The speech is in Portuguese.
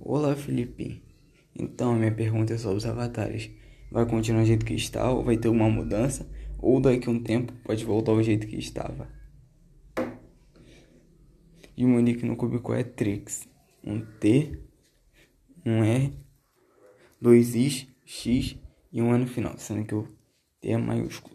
Olá, Felipe. Então, minha pergunta é sobre os avatares. Vai continuar do jeito que está ou vai ter uma mudança? Ou daqui a um tempo pode voltar ao jeito que estava? E o meu nick no Cubico é Trix. Um T, um R, dois Is, X e um N no final. Sendo que o T é maiúsculo.